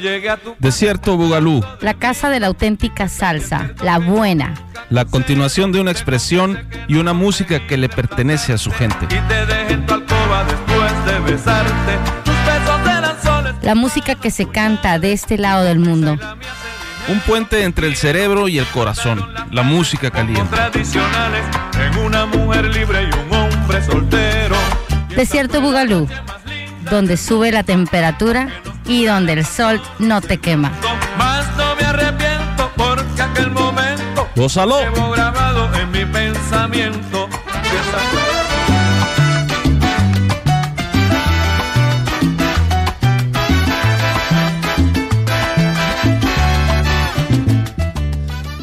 llegue a tu Desierto Bugalú, La casa de la auténtica salsa, la buena. la continuación de una expresión y una música que le pertenece a su gente. y te deje en tu alcoba después de besarte. Tus besos eran soles. La música que se canta de este lado del mundo. Un puente entre el cerebro y el corazón, la música caliente. tradicionales en una mujer libre y un hombre soltero. Desierto Bugalú, donde sube la temperatura y donde el sol no te quema. Más no me arrepiento porque aquel momento Gózalo. llevo grabado en mi pensamiento.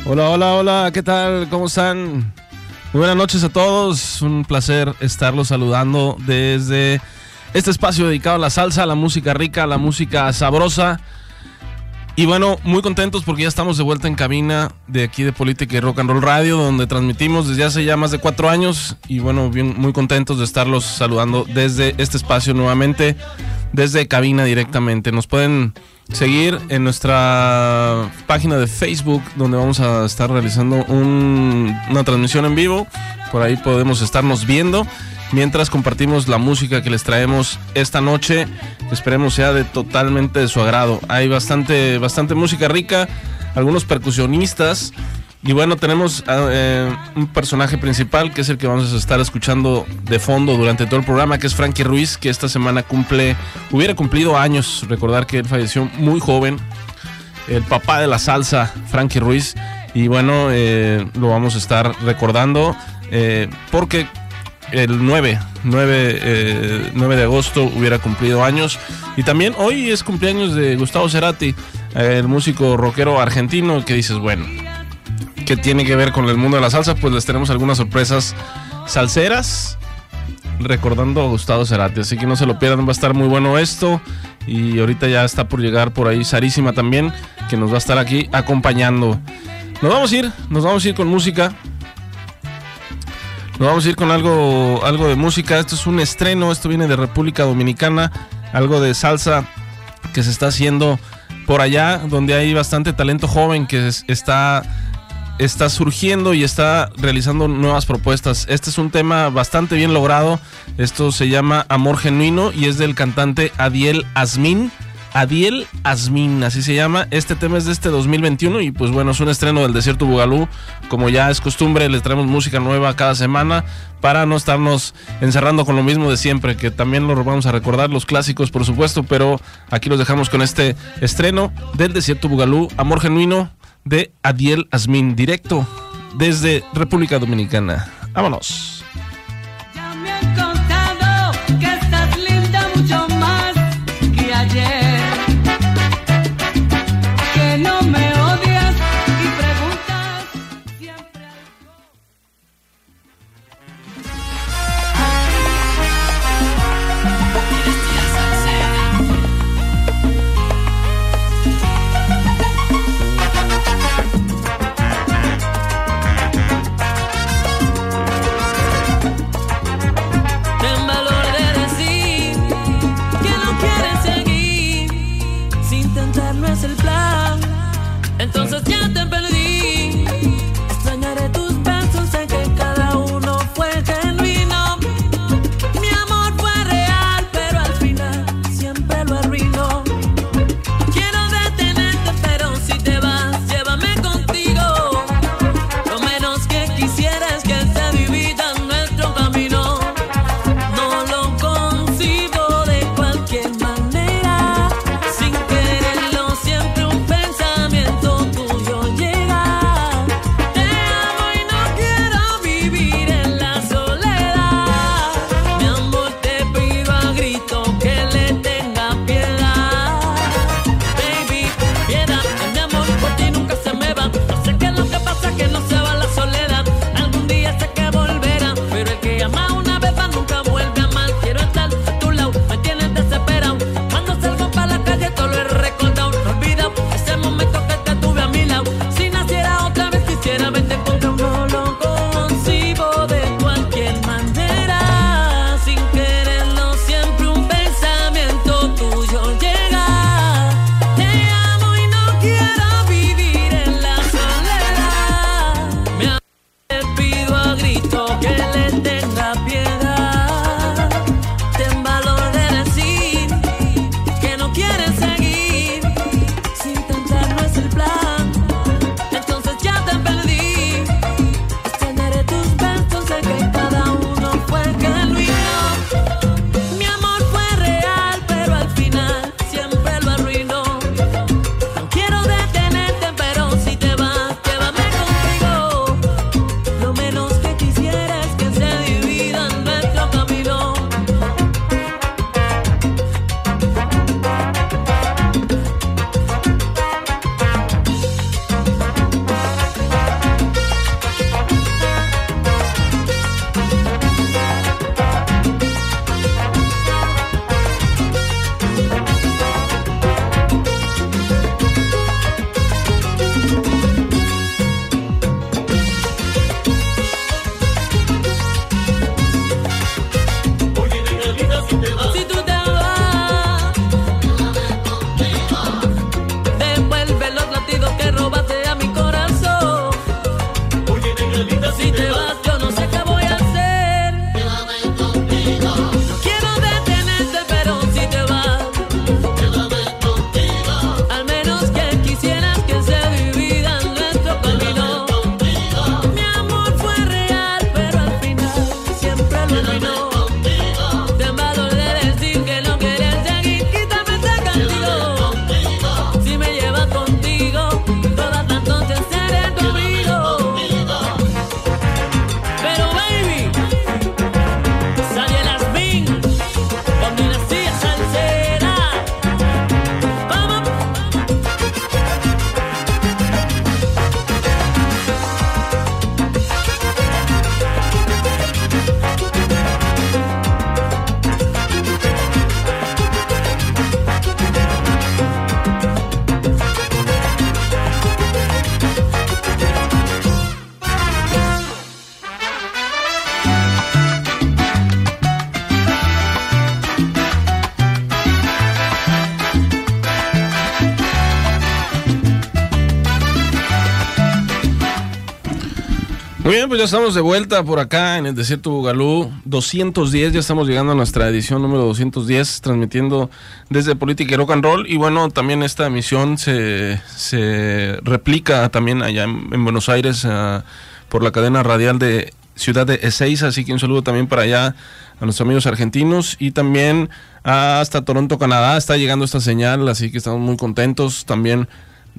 Hola, hola, hola, ¿qué tal? ¿Cómo están? Muy buenas noches a todos, un placer estarlos saludando desde este espacio dedicado a la salsa, a la música rica, a la música sabrosa. Y bueno, muy contentos porque ya estamos de vuelta en cabina de aquí de Política y Rock and Roll Radio, donde transmitimos desde hace ya más de cuatro años. Y bueno, muy contentos de estarlos saludando desde este espacio nuevamente, desde cabina directamente. Nos pueden seguir en nuestra página de Facebook, donde vamos a estar realizando un- una transmisión en vivo. Por ahí podemos estarnos viendo mientras compartimos la música que les traemos esta noche, esperemos sea de totalmente de su agrado. Hay bastante, bastante música rica, algunos percusionistas. Y bueno, tenemos ah, eh, un personaje principal que es el que vamos a estar escuchando de fondo durante todo el programa, que es Frankie Ruiz, que esta semana cumple, hubiera cumplido años. Recordar que él falleció muy joven, el papá de la salsa, Frankie Ruiz. Y bueno, eh, lo vamos a estar recordando eh, porque el 9, 9, eh, 9 de agosto hubiera cumplido años. Y también hoy es cumpleaños de Gustavo Cerati, el músico rockero argentino, que dices, bueno, ¿qué tiene que ver con el mundo de la salsa? Pues les tenemos algunas sorpresas salseras recordando a Gustavo Cerati. Así que no se lo pierdan, va a estar muy bueno esto. Y ahorita ya está por llegar por ahí Sarísima también, que nos va a estar aquí acompañando. Nos vamos a ir, nos vamos a ir con música. Nos vamos a ir con algo, algo de música. Esto es un estreno, esto viene de República Dominicana, algo de salsa que se está haciendo por allá, donde hay bastante talento joven que es- está, está surgiendo y está realizando nuevas propuestas. Este es un tema bastante bien logrado. Esto se llama Amor Genuino y es del cantante Adiel Asmin. Adiel Asmin, así se llama. Este tema es de este 2021 y pues bueno, es un estreno del Desierto Bugalú. Como ya es costumbre, les traemos música nueva cada semana para no estarnos encerrando con lo mismo de siempre, que también lo vamos a recordar, los clásicos por supuesto, pero aquí los dejamos con este estreno del Desierto Bugalú, Amor Genuino de Adiel Asmin, directo desde República Dominicana. Vámonos. Muy bien, pues ya estamos de vuelta por acá en el desierto Bugalú 210, ya estamos llegando a nuestra edición número 210, transmitiendo desde Política y Rock and Roll. Y bueno, también esta emisión se, se replica también allá en, Buenos Aires uh, por la cadena radial de Ciudad de Ezeiza, así que un saludo también para allá a nuestros amigos argentinos y también hasta Toronto, Canadá, está llegando esta señal, así que estamos muy contentos. También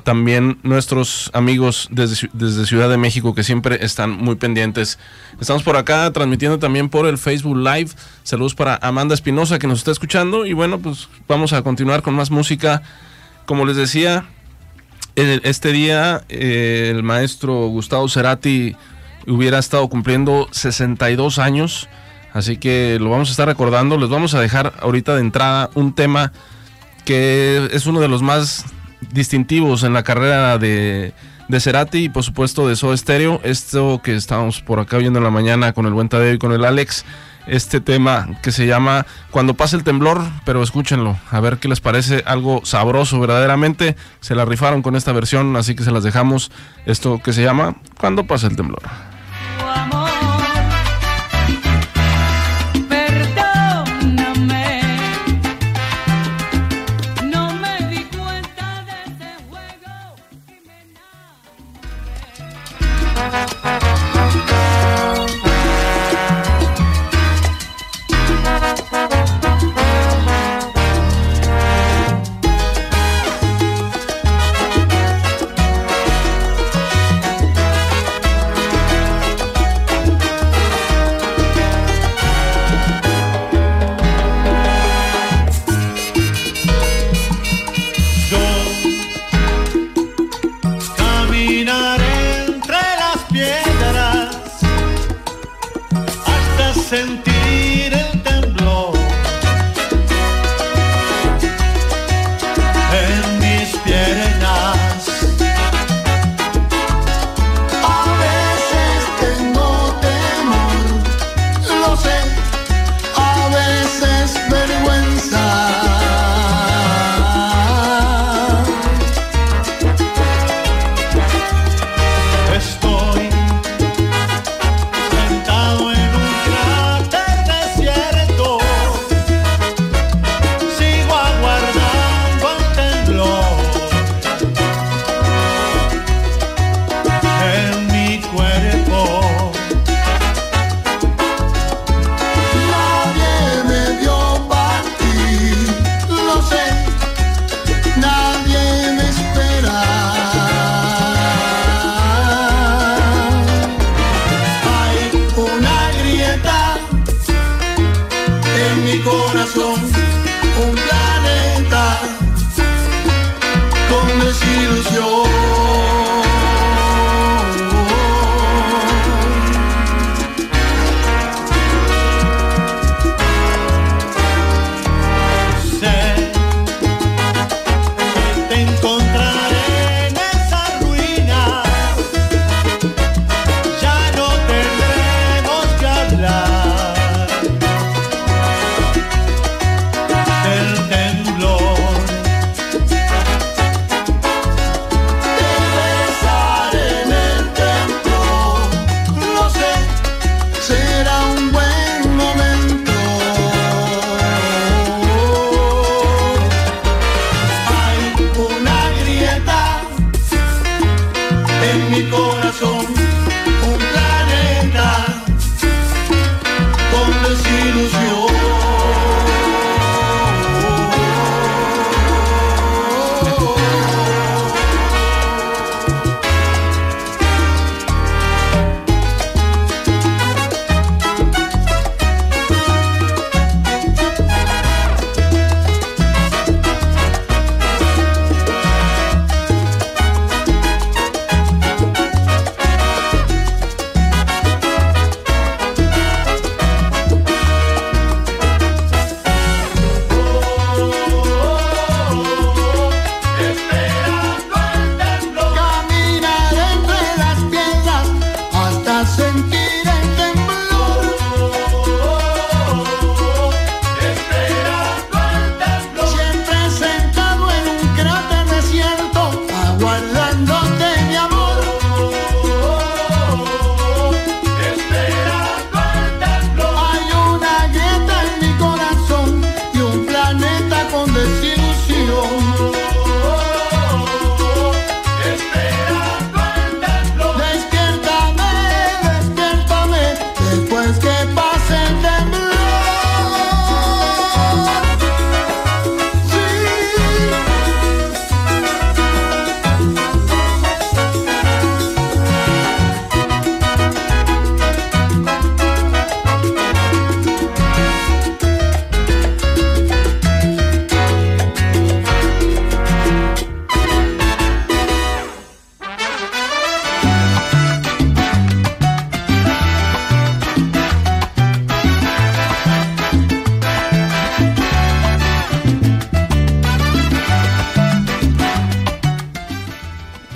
también nuestros amigos desde, desde, Ciudad de México que siempre están muy pendientes. Estamos por acá transmitiendo también por el Facebook Live. Saludos para Amanda Espinosa que nos está escuchando y bueno, pues vamos a continuar con más música. Como les decía, este día eh, el maestro Gustavo Cerati hubiera estado cumpliendo 62 años, así que lo vamos a estar recordando. Les vamos a dejar ahorita de entrada un tema que es uno de los más distintivos en la carrera de, de Cerati y por supuesto de Soda Stereo. Esto que estamos por acá viendo en la mañana con el buen Tadeo y con el Alex. Este tema que se llama Cuando pase el temblor, pero escúchenlo, a ver qué les parece algo sabroso verdaderamente. Se la rifaron con esta versión, así que se las dejamos. Esto que se llama Cuando pase el temblor.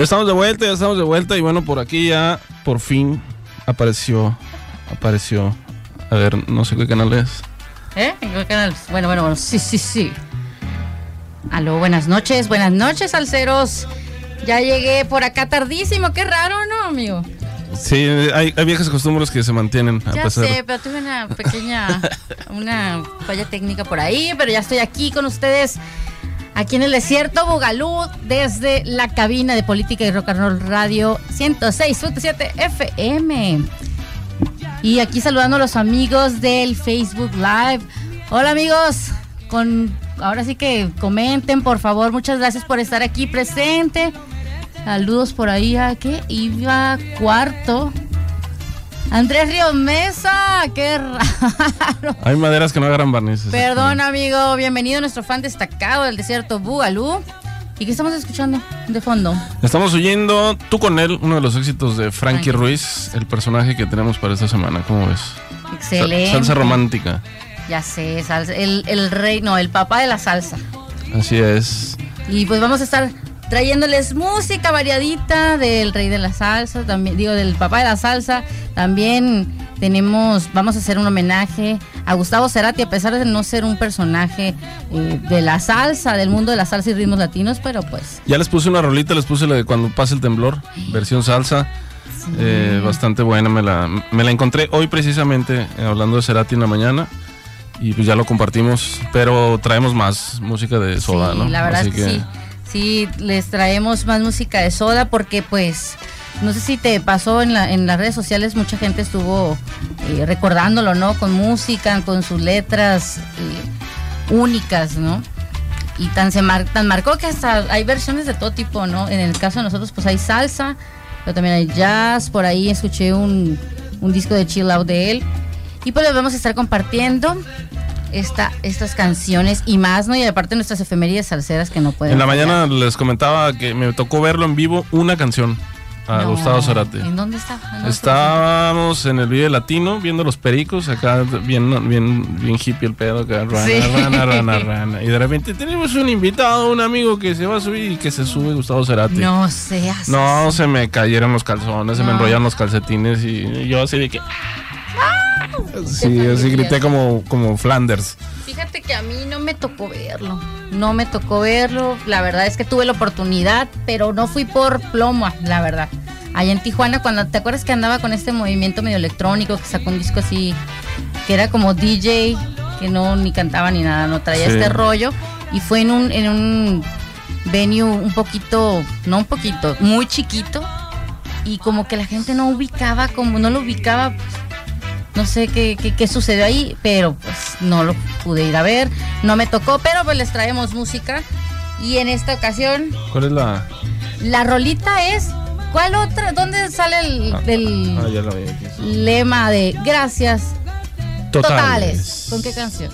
Ya estamos de vuelta, ya estamos de vuelta y bueno, por aquí ya por fin apareció, apareció, a ver, no sé qué canal es. ¿Eh? ¿En qué canal? Bueno, bueno, bueno, sí, sí, sí. Aló, buenas noches, buenas noches, alceros. Ya llegué por acá tardísimo, qué raro, ¿no, amigo? Sí, hay, hay viejas costumbres que se mantienen a Ya pesar. sé, pero tuve una pequeña, una falla técnica por ahí, pero ya estoy aquí con ustedes, aquí en el desierto Bugalú, desde la cabina de Política y Rock and Roll Radio 106.7 FM. Y aquí saludando a los amigos del Facebook Live. Hola amigos, con ahora sí que comenten, por favor. Muchas gracias por estar aquí presente. Saludos por ahí a que iba cuarto. Andrés Ríos Mesa, qué raro. Hay maderas que no agarran barnices. Perdón, amigo. Bienvenido a nuestro fan destacado del desierto Bugalú. ¿Y qué estamos escuchando de fondo? Estamos oyendo Tú con él, uno de los éxitos de Frankie Frankie. Ruiz, el personaje que tenemos para esta semana. ¿Cómo ves? Excelente. Salsa romántica. Ya sé, salsa. El, el rey, no, el papá de la salsa. Así es. Y pues vamos a estar trayéndoles música variadita del rey de la salsa, también digo del papá de la salsa. También tenemos, vamos a hacer un homenaje a Gustavo Cerati, a pesar de no ser un personaje eh, de la salsa, del mundo de la salsa y ritmos latinos, pero pues Ya les puse una rolita, les puse la de Cuando pase el temblor, versión salsa. Eh, bastante buena, me la, me la encontré hoy precisamente eh, hablando de Cerati en la mañana. Y pues ya lo compartimos, pero traemos más música de soda, sí, ¿no? la verdad Así es que, sí. Sí, les traemos más música de soda porque pues no sé si te pasó en, la, en las redes sociales, mucha gente estuvo eh, recordándolo, ¿no? Con música, con sus letras eh, únicas, ¿no? Y tan se mar- tan marcó que hasta hay versiones de todo tipo, ¿no? En el caso de nosotros pues hay salsa, pero también hay jazz, por ahí escuché un, un disco de chill out de él. Y pues les vamos a estar compartiendo esta, estas canciones y más, ¿no? Y aparte nuestras efemérides salseras que no pueden. En la fallar. mañana les comentaba que me tocó verlo en vivo una canción a No. Gustavo Cerati. ¿En dónde está? ¿En dónde Estábamos en el video latino viendo los pericos, acá bien, bien, bien hippie el pedo, acá, rana, Sí. rana, rana, rana. Y de repente tenemos un invitado, un amigo que se va a subir y que se sube Gustavo Cerati. No seas. No, se me cayeron los calzones, se me enrollaron los calcetines y yo así de que... Sí, Qué así grité como, como Flanders. Fíjate que a mí no me tocó verlo. No me tocó verlo. La verdad es que tuve la oportunidad, pero no fui por plomo, la verdad. Allá en Tijuana, cuando te acuerdas que andaba con este movimiento medio electrónico, que sacó un disco así, que era como DJ, que no ni cantaba ni nada, no traía Sí. este rollo. Y fue en un, en un venue un poquito, no un poquito, muy chiquito. Y como que la gente no ubicaba, como no lo ubicaba, pues, no sé qué, qué, qué sucedió ahí, pero pues no lo pude ir a ver, no me tocó, pero pues les traemos música. Y en esta ocasión, ¿Cuál es la...? la rolita es, ¿cuál otra? ¿Dónde sale el, el Ah, ya la vi aquí. lema de gracias Totales. totales? ¿Con qué canción?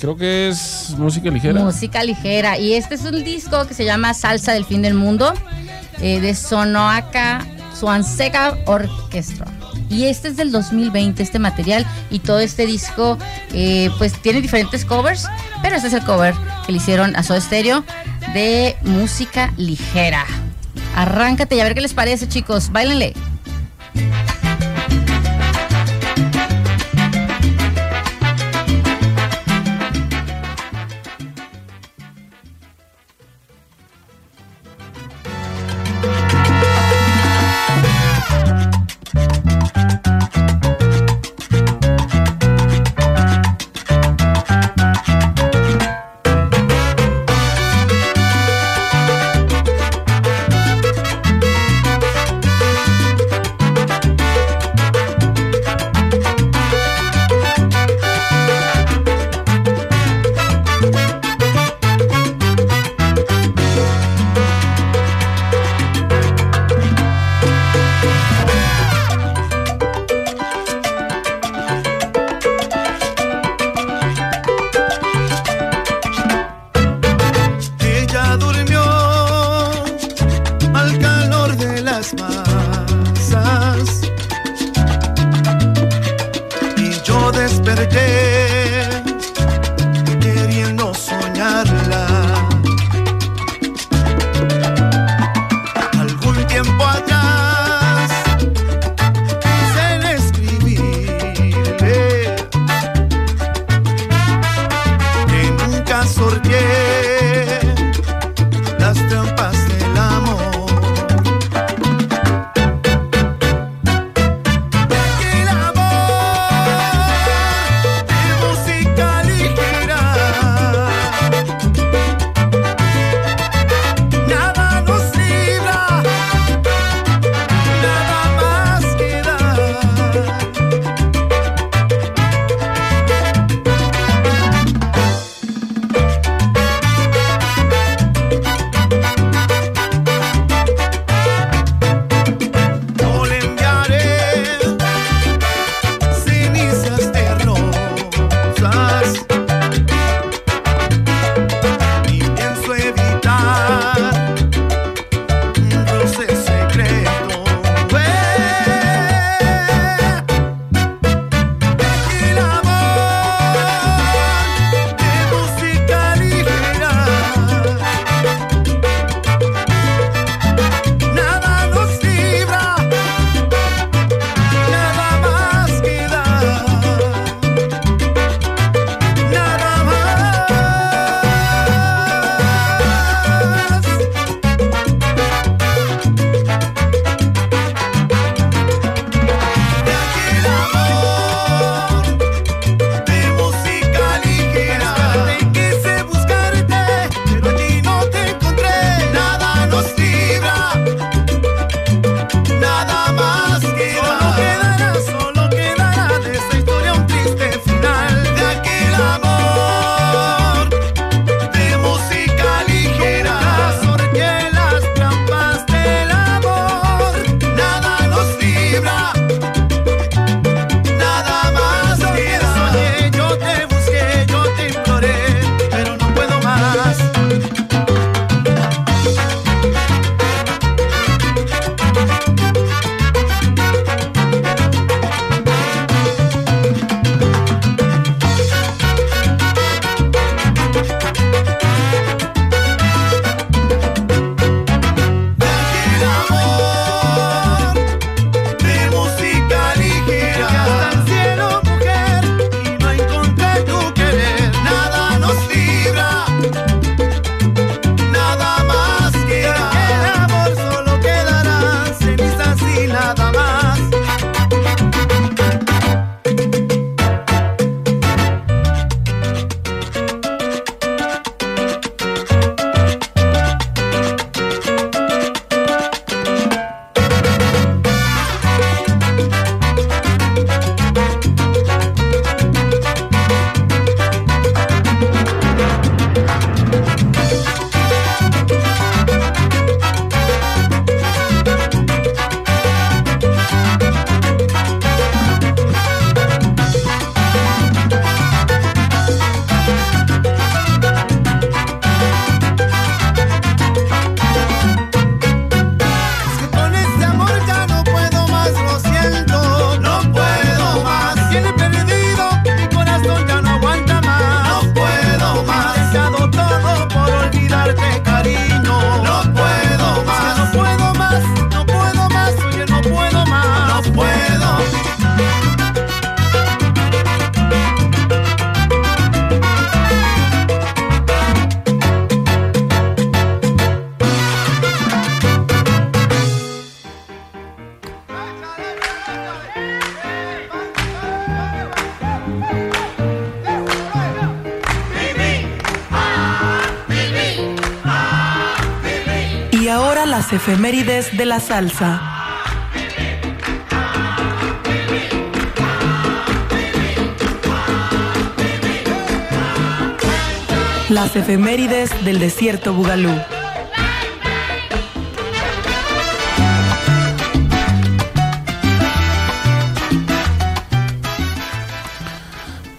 Creo que es música ligera. Música ligera. Y este es un disco que se llama Salsa del Fin del Mundo, eh, de Sonoaka Swanseka Orchestra. Y este es del 2020, este material. Y todo este disco, eh, pues tiene diferentes covers. Pero este es el cover que le hicieron a Soda Stereo de música ligera. Arráncate y a ver qué les parece, chicos. Báilenle. Efemérides de la salsa. Las efemérides del desierto Bugalú.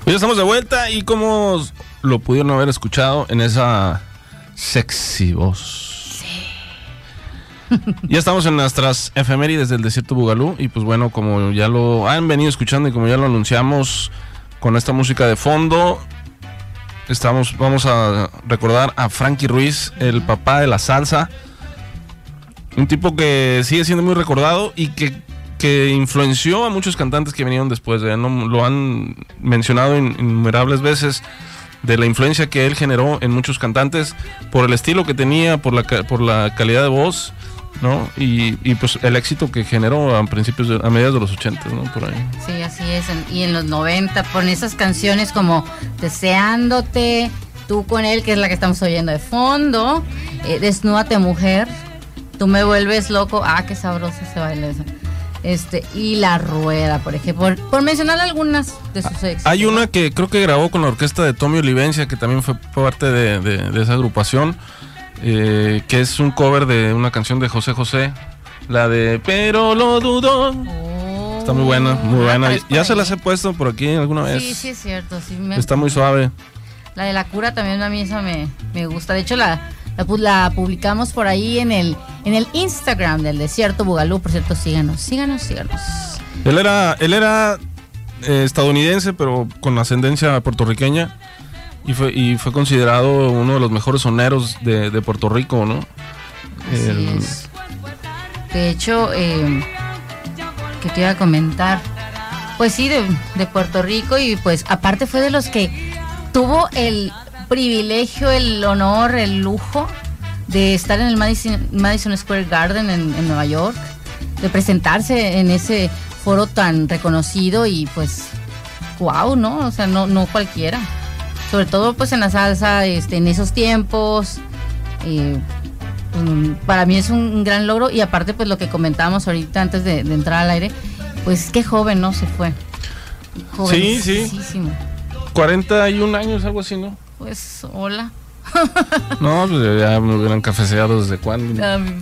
Ya estamos de vuelta y como lo pudieron haber escuchado en esa sexy voz. Ya estamos en nuestras efemérides del desierto Bugalú y pues bueno, como ya lo han venido escuchando y como ya lo anunciamos con esta música de fondo, estamos vamos a recordar a Frankie Ruiz, el papá de la salsa. Un tipo que sigue siendo muy recordado y que, que influenció a muchos cantantes que vinieron después de él. Lo han mencionado in- innumerables veces de la influencia que él generó en muchos cantantes por el estilo que tenía, por la, por la calidad de voz, ¿no? Y, y, pues el éxito que generó a principios, de- a mediados de los 80, ¿no? Por ahí. Sí, así es. Y en los 90, con esas canciones como Deseándote, Tú con él, que es la que estamos oyendo de fondo, eh, Desnúdate Mujer, Tú me vuelves loco, ah, qué sabroso se baila eso. Este, y La Rueda, por ejemplo, por, por mencionar algunas de sus éxitos. Hay una que creo que grabó con la orquesta de Tommy Olivencia, que también fue parte de, de- de esa agrupación, eh, que es un cover de una canción de José José, la de Pero lo dudo. Oh. Está muy buena, muy Ah, buena. por Ya se las he puesto por aquí alguna vez. Sí, sí es cierto. Sí me- Está muy suave. La de la cura también a mí esa me, me gusta. De hecho, la, la publicamos por ahí en el, en el Instagram del Desierto Bugalú. Por cierto, síganos, síganos, síganos. Él era, él era eh, estadounidense, pero con ascendencia puertorriqueña. Y fue, y fue considerado uno de los mejores soneros de, de Puerto Rico, ¿no? Así El- es. De hecho, eh, que te iba a comentar. Pues sí, de, de Puerto Rico y pues aparte fue de los que tuvo el privilegio, el honor, el lujo de estar en el Madison, Madison Square Garden en, en Nueva York, de presentarse en ese foro tan reconocido y pues, wow, ¿no? O sea, no, no cualquiera. Sobre todo pues en la salsa, este, en esos tiempos. eh, Mm, para mí es un gran logro y aparte pues lo que comentábamos ahorita antes de, de entrar al aire, pues qué joven, ¿no? Se fue. Sí, sí. Jovencísimo. 41 años, algo así, ¿no? Pues hola. No, pues ya me hubieran cafeceado desde cuándo. A mí,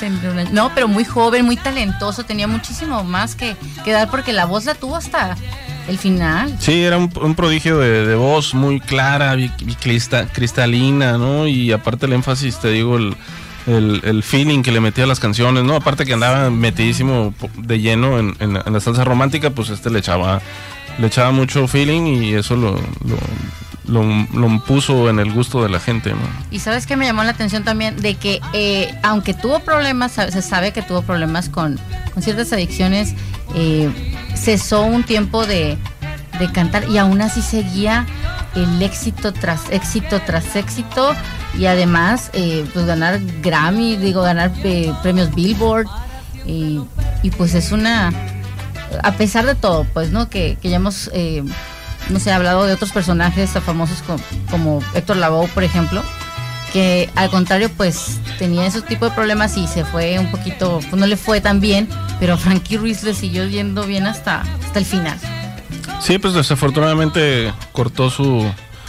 pues. No, pero muy joven, muy talentoso, tenía muchísimo más que, que dar porque la voz la tuvo hasta el final. Sí, era un, un prodigio de, de voz muy clara crista- cristalina, ¿no? Y aparte el énfasis, te digo, el, el- el feeling que le metía a las canciones, ¿no? Aparte que andaba metidísimo de lleno en, en en la salsa romántica, pues este le echaba, le echaba mucho feeling y eso lo, lo, lo- lo puso en el gusto de la gente, ¿no? Y sabes que me llamó la atención también de que eh, aunque tuvo problemas, se sabe que tuvo problemas con, con ciertas adicciones, eh, cesó un tiempo de, de cantar y aún así seguía el éxito tras éxito tras éxito y además eh, pues ganar Grammy, digo ganar eh, premios Billboard. Y, pues es una a pesar de todo pues no que, que ya hemos eh, no sé hablado de otros personajes famosos como, como Héctor Lavoe por ejemplo que al contrario pues tenía esos tipos de problemas y se fue un poquito pues no le fue tan bien pero a Frankie Ruiz le siguió yendo bien hasta hasta el final Sí, pues desafortunadamente cortó su,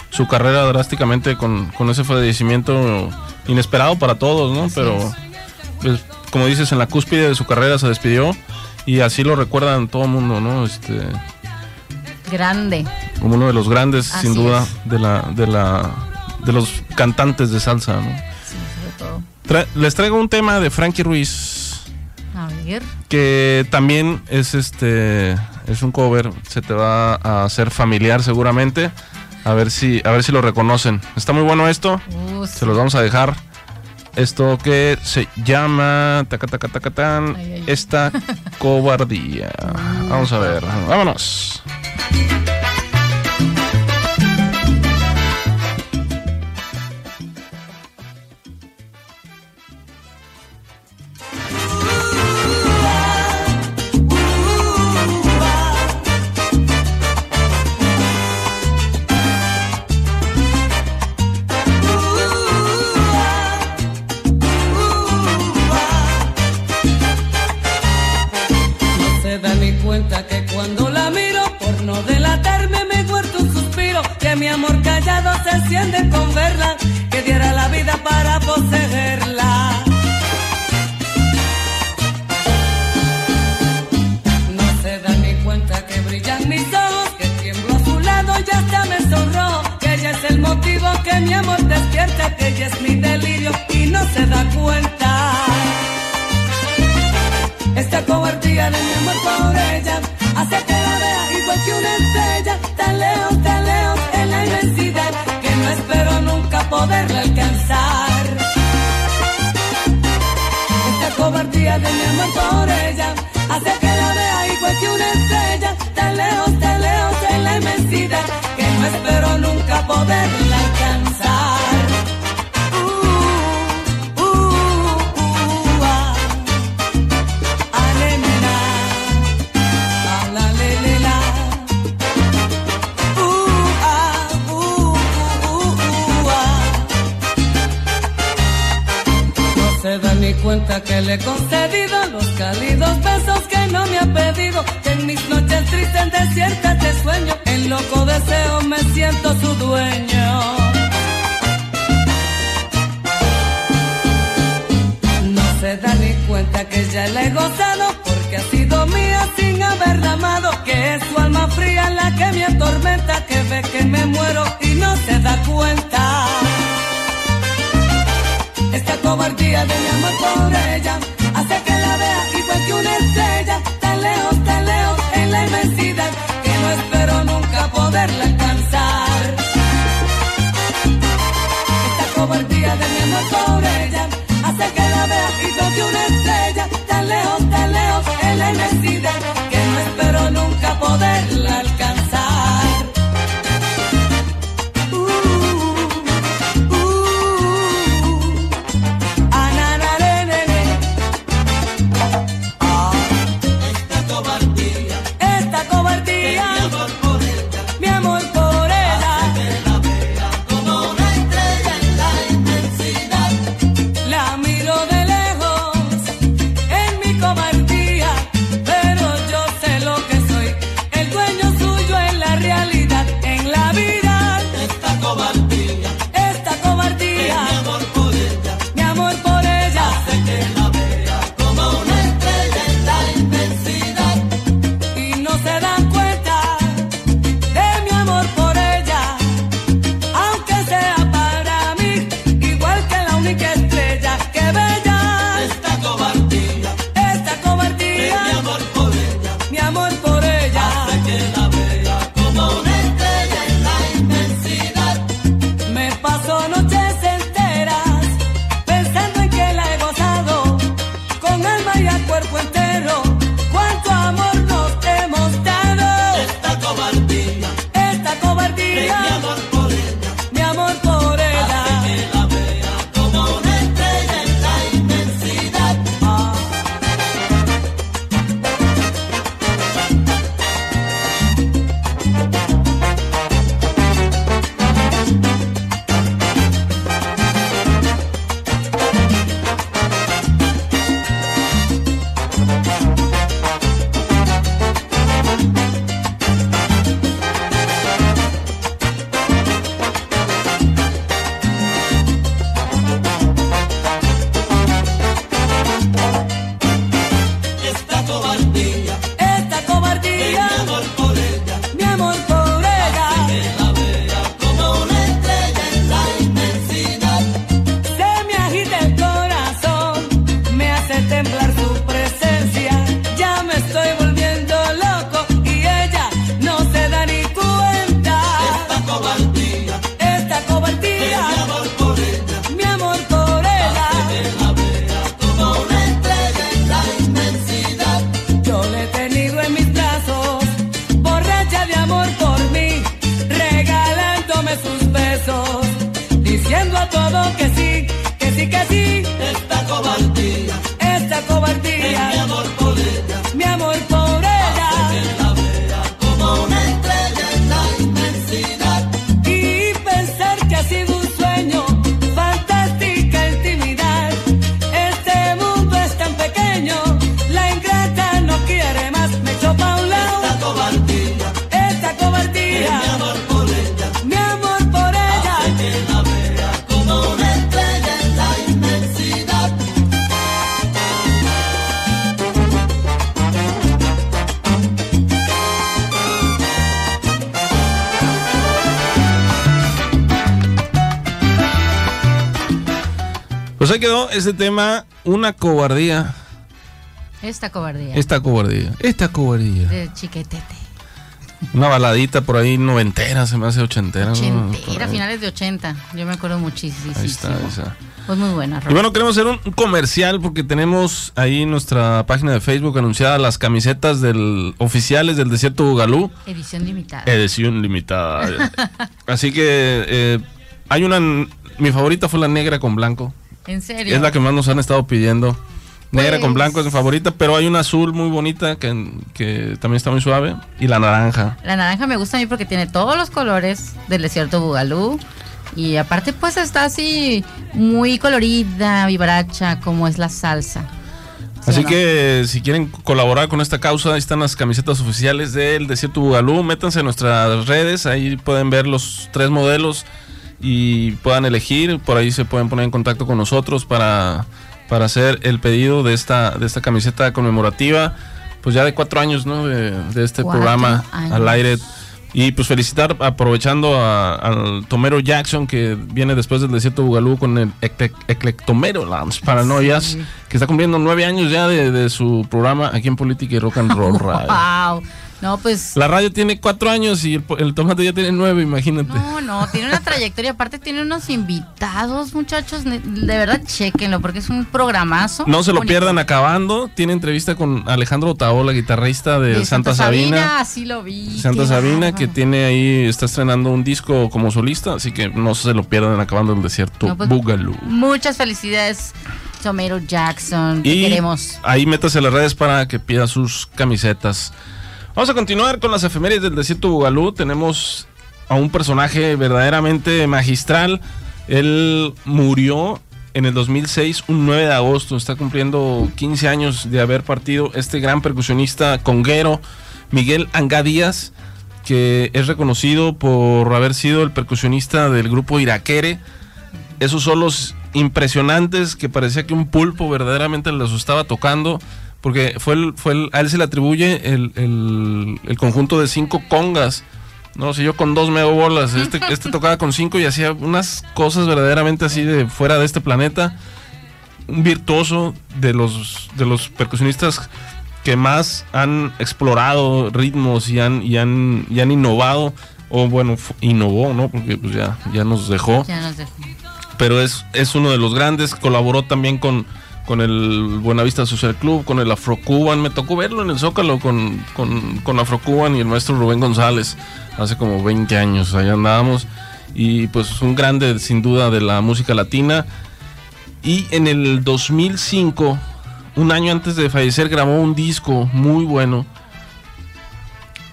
su carrera drásticamente con, con ese fallecimiento inesperado para todos, ¿no? Así Pero, es. pues, como dices, en la cúspide de su carrera se despidió y así lo recuerdan todo el mundo, ¿no? Este, grande como uno de los grandes, Así sin duda, es. de la, de la, de los cantantes de salsa, ¿no? sí, sobre todo. Tra- les traigo un tema de Frankie Ruiz. A ver. Que también es este es un cover se te va a hacer familiar seguramente. A ver si a ver si lo reconocen. Está muy bueno esto. Uh, se los vamos a dejar. Esto que se llama taca, taca, taca, tan, Ay, ay. esta cobardía. Vamos a ver. Vámonos enciende con verla. de mi amor por ella. Hace que la vea igual que una estrella. Tan lejos, tan lejos en la inmensidad. Que no espero nunca poderla alcanzar. pobre. Este tema, una cobardía. Esta cobardía. Esta cobardía. Esta cobardía. De chiquetete. Una baladita por ahí noventera, se me hace ochentera. Ochentera, finales de 80. Yo me acuerdo muchísimo. Ahí está, está. Pues muy buena. Y rola. bueno, queremos hacer un un comercial porque tenemos ahí en nuestra página de Facebook anunciada las camisetas del oficiales del Desierto Bugalú, Edición limitada. edición limitada. Así que eh, hay una, mi favorita fue la negra con blanco. En serio. Es la que más nos han estado pidiendo. Negra Pues- con blanco es mi favorita, pero hay una azul muy bonita que, que también está muy suave y la naranja. La naranja me gusta a mí porque tiene todos los colores del desierto Bugalú. Y aparte, pues está así muy colorida, vivaracha, como es la salsa. ¿Sí Así no? que si quieren colaborar con esta causa, ahí están las camisetas oficiales del Desierto Bugalú. Métanse en nuestras redes, ahí pueden ver los tres modelos y puedan elegir. Por ahí se pueden poner en contacto con nosotros para, para hacer el pedido de esta, de esta camiseta conmemorativa. Pues ya de cuatro años, ¿no? De, de este programa años. al aire. Y pues felicitar, aprovechando a- al Tomero Jackson, que viene después del Desierto Bugalú con el Eclec- Eclectomero Lands Paranoias, Sí. que está cumpliendo nueve años ya de, de su programa aquí en Política y Rock and Roll Radio. Wow. No, pues. La radio tiene cuatro años y el, el tomate ya tiene nueve, imagínate. No, no, tiene una trayectoria. Aparte, tiene unos invitados, muchachos. De verdad, chequenlo, porque es un programazo. No se lo Bonito. pierdan acabando. Tiene entrevista con Alejandro Otaola, guitarrista de, De Santa, Sabina. Así lo vi. Santa Sabina, que tiene ahí, está estrenando un disco como solista, así que no se lo pierdan acabando el desierto No, pues. Muchas felicidades, Tomero Jackson. Te Y queremos. ahí métase las redes para que pida sus camisetas. Vamos a continuar con las efemérides del desierto Bugalú. Tenemos a un personaje verdaderamente magistral. Él murió en el 2006, un 9 de agosto. Está cumpliendo 15 años de haber partido este gran percusionista conguero, Miguel Angá Díaz, que es reconocido por haber sido el percusionista del grupo Iraquere esos solos impresionantes que parecía que un pulpo verdaderamente los estaba tocando, porque fue el, fue el- a él se le atribuye el, el- el conjunto de cinco congas. No sé, yo con dos me hago bolas. Este, este tocaba con cinco y hacía unas cosas verdaderamente así de fuera de este planeta. Un virtuoso de los, de los percusionistas que más han explorado ritmos y han, y han, y han innovado. O bueno, innovó, ¿no? Porque pues ya, ya nos dejó Ya nos dejó. pero es, es uno de los grandes. Colaboró también con, con el Buenavista Social Club, con el Afrocuban. Me tocó verlo en el Zócalo con, con, con Afrocuban y el maestro Rubén González hace como 20 años. Allá andábamos. Y pues un grande, sin duda, de la música latina. Y en el 2005, un año antes de fallecer, grabó un disco muy bueno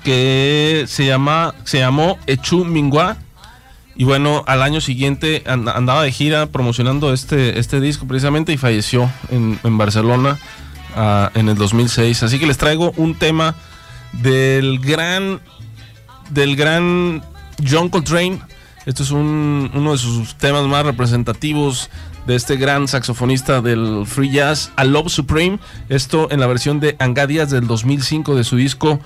que se, llama, se llamó Echu Mingua. Y bueno, al año siguiente and- andaba de gira promocionando este, este disco precisamente y falleció en, en Barcelona ah, en el 2006. Así que les traigo un tema del gran, del gran John Coltrane. Esto es un- uno de sus temas más representativos de este gran saxofonista del free jazz, A Love Supreme. Esto en la versión de Angadias del 2005 de su disco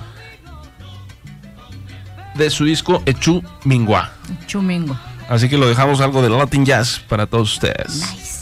de su disco Echu Mingua. Chumingo. Así que lo dejamos algo de Latin Jazz para todos ustedes. Nice.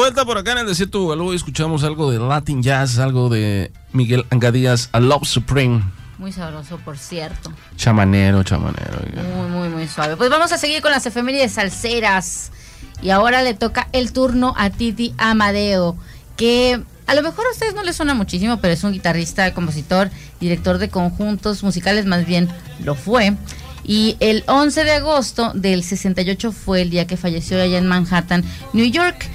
Vuelta por acá en el desierto Bugalú escuchamos algo de Latin Jazz, algo de Miguel Angadías, A Love Supreme. Muy sabroso, por cierto. Chamanero, chamanero. Muy, muy, muy suave. Pues vamos a seguir con las efemérides salseras. Y ahora le toca el turno a Titi Amadeo, que a lo mejor a ustedes no les suena muchísimo, pero es un guitarrista, compositor, director de conjuntos musicales, más bien lo fue. Y el 11 de agosto del 68 fue el día que falleció allá en Manhattan, New York.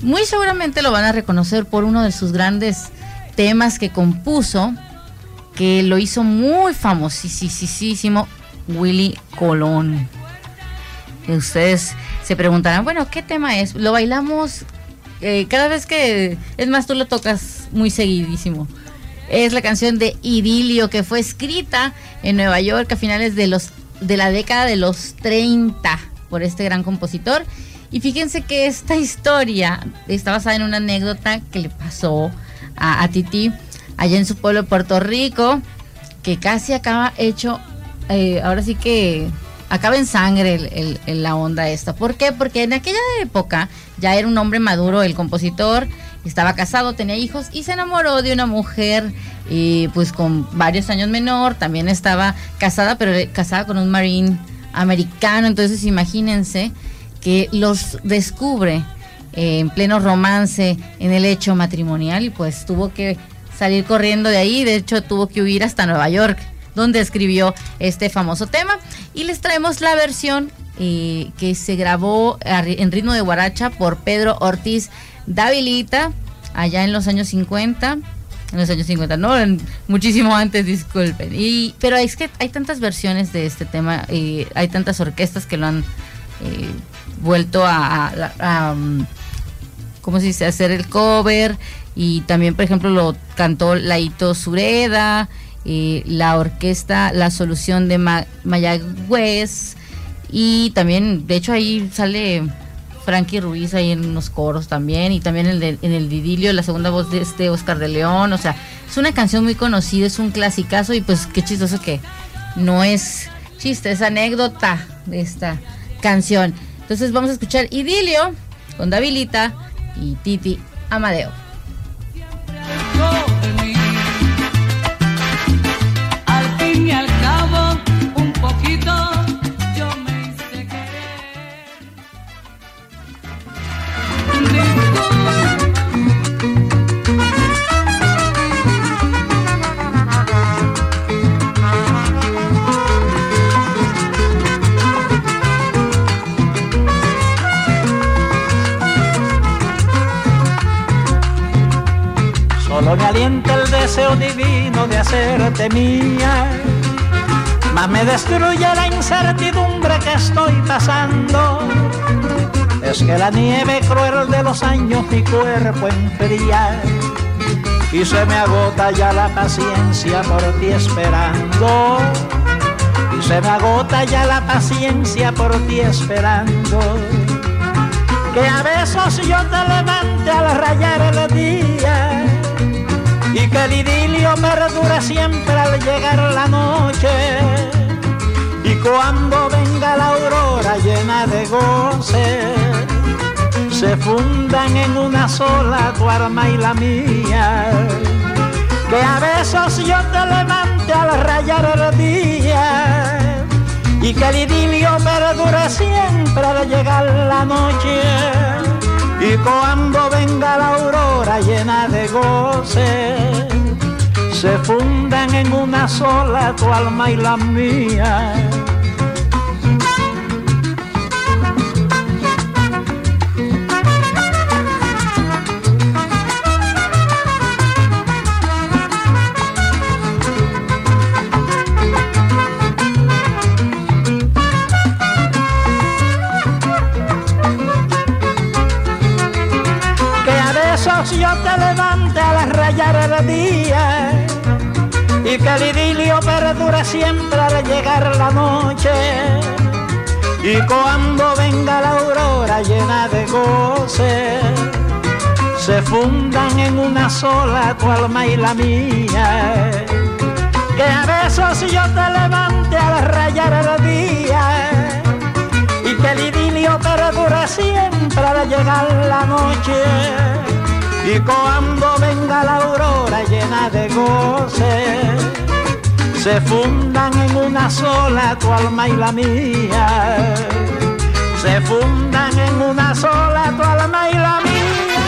Muy seguramente lo van a reconocer por uno de sus grandes temas que compuso, que lo hizo muy famosísimo, Willy Colón. Ustedes se preguntarán, bueno, ¿qué tema es? Lo bailamos eh, cada vez que, es más, tú lo tocas muy seguidísimo. Es la canción de Idilio que fue escrita en Nueva York a finales de los de la década de los 30 por este gran compositor. Y fíjense que esta historia está basada en una anécdota que le pasó a, a Titi allá en su pueblo de Puerto Rico, que casi acaba hecho, eh, ahora sí que acaba en sangre la onda esta. ¿Por qué? Porque en aquella época ya era un hombre maduro el compositor, estaba casado, tenía hijos y se enamoró de una mujer pues con varios años menor, también estaba casada, pero eh, casada con un marine americano, entonces imagínense que los descubre eh, en pleno romance en el hecho matrimonial y pues tuvo que salir corriendo de ahí, de hecho tuvo que huir hasta Nueva York, donde escribió este famoso tema. Y les traemos la versión eh, que se grabó en ritmo de guaracha por Pedro Ortiz Davilita allá en los años 50 en los años 50, no, muchísimo antes, disculpen. Y, pero es que hay tantas versiones de este tema, eh, hay tantas orquestas que lo han eh, vuelto a, a- um, ¿cómo se dice?, hacer el cover. Y también, por ejemplo, lo cantó Laito Sureda, eh, la orquesta La Solución de Ma- Mayagüez. Y también, de hecho, ahí sale Frankie Ruiz ahí en unos coros también. Y también el en el Didilio, la segunda voz de este Oscar de León. O sea, es una canción muy conocida, es un clasicazo. Y pues qué chistoso que no es chiste, es anécdota de esta canción. Entonces vamos a escuchar Idilio con Davilita y Titi Amadeo. Solo me alienta el deseo divino de hacerte mía, mas me destruye la incertidumbre que estoy pasando. Es que la nieve cruel de los años mi cuerpo enfría y se me agota ya la paciencia por ti esperando. Y se me agota ya la paciencia por ti esperando que a besos yo te levante al rayar el día que el idilio perdure siempre al llegar la noche. Y cuando venga la aurora llena de goce se fundan en una sola tu alma y la mía. Que a besos yo te levante al rayar el día. Y que el idilio perdure siempre al llegar la noche y cuando venga la aurora llena de goce se fundan en una sola tu alma y la mía. Perdure siempre al llegar la noche. Y cuando venga la aurora llena de goce se fundan en una sola tu alma y la mía. Que a besos yo te levante al rayar el día. Y que el idilio perdure dure siempre de llegar la noche. Y cuando venga la aurora llena de goce, se fundan en una sola tu alma y la mía. Se fundan en una sola tu alma y la mía.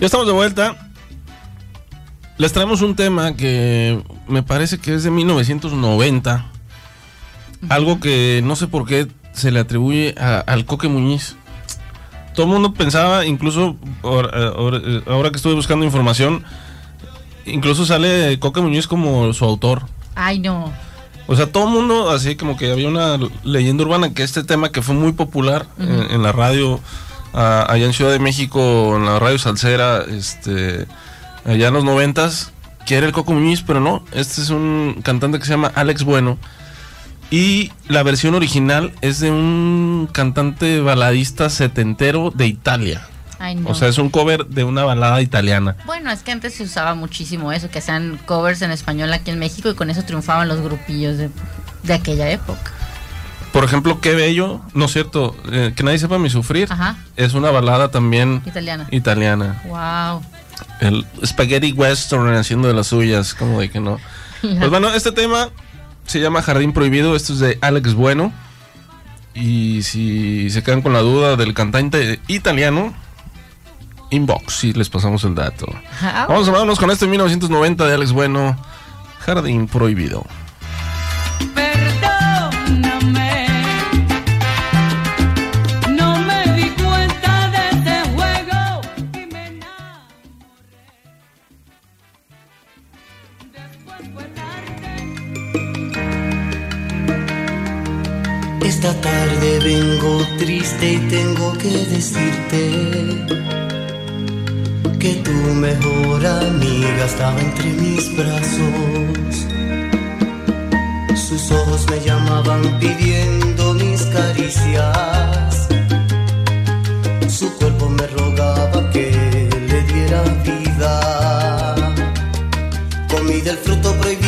Ya estamos de vuelta. Les traemos un tema que me parece que es de 1990. Algo que no sé por qué se le atribuye a- al Coque Muñiz. Todo el mundo pensaba, incluso ahora, ahora- ahora que estuve buscando información, incluso sale Coque Muñiz como su autor. Ay, no. O sea, todo el mundo, así como que había una leyenda urbana que este tema que fue muy popular en, en la radio, allá en Ciudad de México, en la radio salsera, este, allá en los noventas, que era el Coco Muñiz, pero no, este es un cantante que se llama Alex Bueno. Y la versión original es de un cantante baladista setentero de Italia. Ay, no. O sea, es un cover de una balada italiana. Bueno, es que antes se usaba muchísimo eso, que sean covers en español aquí en México y con eso triunfaban los grupillos de, de aquella época. Por ejemplo, Qué Bello, no es cierto, eh, que nadie sepa mi sufrir, Ajá. es una balada también Italiana. italiana. Wow. El Spaghetti Western haciendo de las suyas, como de que no. Pues bueno, este tema se llama Jardín Prohibido, esto es de Alex Bueno. Y si se quedan con la duda del cantante italiano, inbox y les pasamos el dato. Vamos a vámonos con este 1990 de Alex Bueno, Jardín Prohibido. Esta tarde vengo triste y tengo que decirte que tu mejor amiga estaba entre mis brazos. Sus ojos me llamaban pidiendo mis caricias. Su cuerpo me rogaba que le diera vida. Comí del fruto prohibido,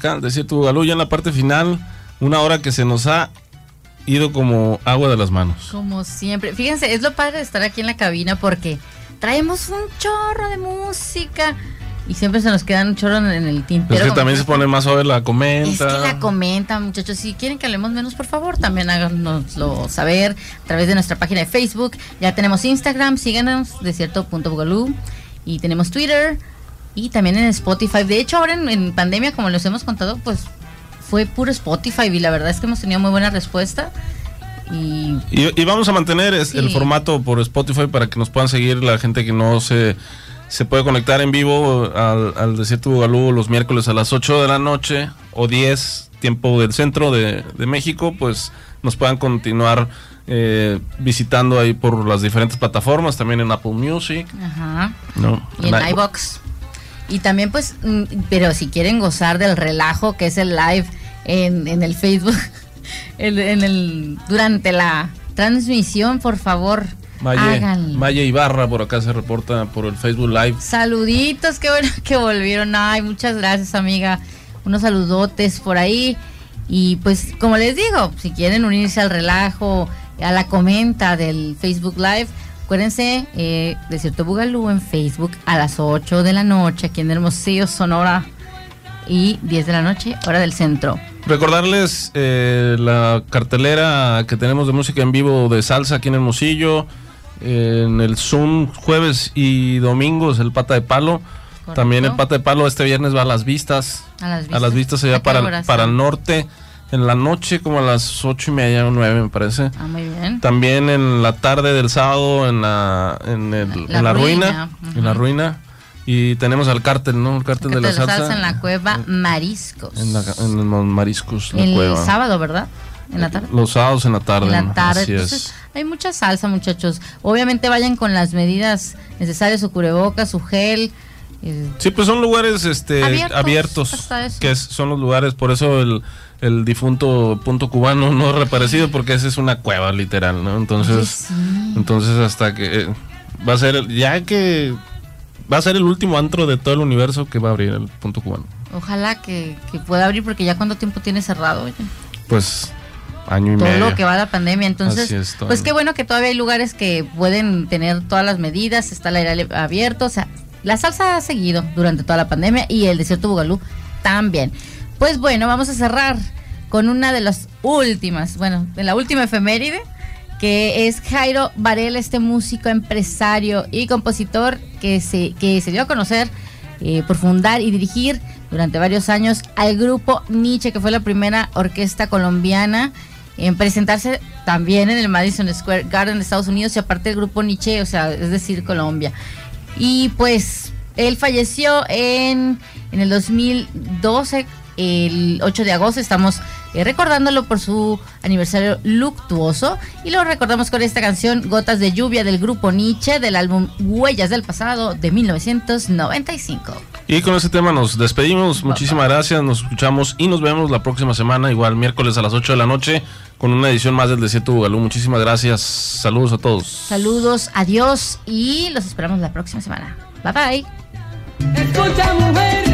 acá al desierto Bugalú, ya en la parte final, una hora que se nos ha ido como agua de las manos. Como siempre. Fíjense, es lo padre de estar aquí en la cabina porque traemos un chorro de música y siempre se nos quedan un chorro en el tintero. Es que también se pone más suave la Es comenta. que la comentan, muchachos. Si quieren que hablemos menos, por favor, también háganoslo saber a través de nuestra página de Facebook. Ya tenemos Instagram, síganos, desierto.bugalú. Y tenemos Twitter y también en Spotify. De hecho, ahora en, en pandemia, como les hemos contado, pues fue puro Spotify y la verdad es que hemos tenido muy buena respuesta. Y Y, y vamos a mantener el formato por Spotify para que nos puedan seguir la gente que no se, se puede conectar en vivo al, al Desierto Bugalú los miércoles a las 8 de la noche o 10 tiempo del centro de, de México, pues nos puedan continuar eh, visitando ahí por las diferentes plataformas, también en Apple Music, Ajá. ¿no? Y en iVoox. iBox. Y también, pues, mm, pero si quieren gozar del relajo que es el live en, en el Facebook, en, en el, durante la transmisión, por favor, Maye. Maye Ibarra por acá se reporta por el Facebook Live. Saluditos, qué bueno que volvieron. Ay, muchas gracias, amiga. Unos saludotes por ahí. Y pues, como les digo, si quieren unirse al relajo, a la comenta del Facebook Live, acuérdense, eh, Desierto Bugalú en Facebook a las 8 de la noche, aquí en Hermosillo, Sonora, y 10 de la noche, hora del centro. Recordarles eh, la cartelera que tenemos de música en vivo de salsa aquí en Hermosillo. eh, en el Zoom jueves y domingos el pata de palo. Correcto. También el pata de palo este viernes va a las vistas. A las A las vistas allá ¿A qué para, horas para el norte. En la noche como a las ocho y media o nueve me parece. Ah, muy bien. También en la tarde del sábado en la, en el- La en la ruina. ruina, En la ruina. Y tenemos al cártel, ¿no? El cártel, de la, salsa. en la cueva Mariscos. En, la- en los mariscos, la el cueva. sábado, ¿verdad? En la tarde. Los sábados en la tarde. en la tarde. Así Entonces, es. hay mucha salsa, muchachos. Obviamente vayan con las medidas necesarias, su cubrebocas, su gel. eh, Sí, pues son lugares este, Abiertos, abiertos, que son los lugares, por eso el, el difunto punto cubano no reaparecido, porque esa es una cueva literal, ¿no? Entonces, sí. entonces hasta que eh, va a ser, ya que va a ser el último antro de todo el universo que va a abrir el punto cubano. Ojalá que, que pueda abrir porque ya cuánto tiempo tiene cerrado. oye? Pues año y todo medio. lo que va la pandemia. Entonces, es, pues qué bueno que todavía hay lugares que pueden tener todas las medidas, está el aire abierto, o sea, la salsa ha seguido durante toda la pandemia y el desierto Bugalú también. Pues bueno, vamos a cerrar con una de las últimas, bueno, de la última efeméride, que es Jairo Varela, este músico, empresario y compositor que se, que se dio a conocer eh, por fundar y dirigir durante varios años al grupo Nietzsche, que fue la primera orquesta colombiana en presentarse también en el Madison Square Garden de Estados Unidos y aparte del grupo Nietzsche, o sea, es decir, Colombia. Y pues él falleció en, en el 2012, el 8 de agosto, estamos eh, recordándolo por su aniversario luctuoso y lo recordamos con esta canción Gotas de lluvia del grupo Nietzsche del álbum Huellas del pasado de 1995. Y con este tema nos despedimos. Muchísimas gracias. Nos escuchamos y nos vemos la próxima semana, igual miércoles a las 8 de la noche, con una edición más del Desierto Bugalú. Muchísimas gracias. Saludos a todos. Saludos, adiós y los esperamos la próxima semana. Bye bye. Escucha mujer.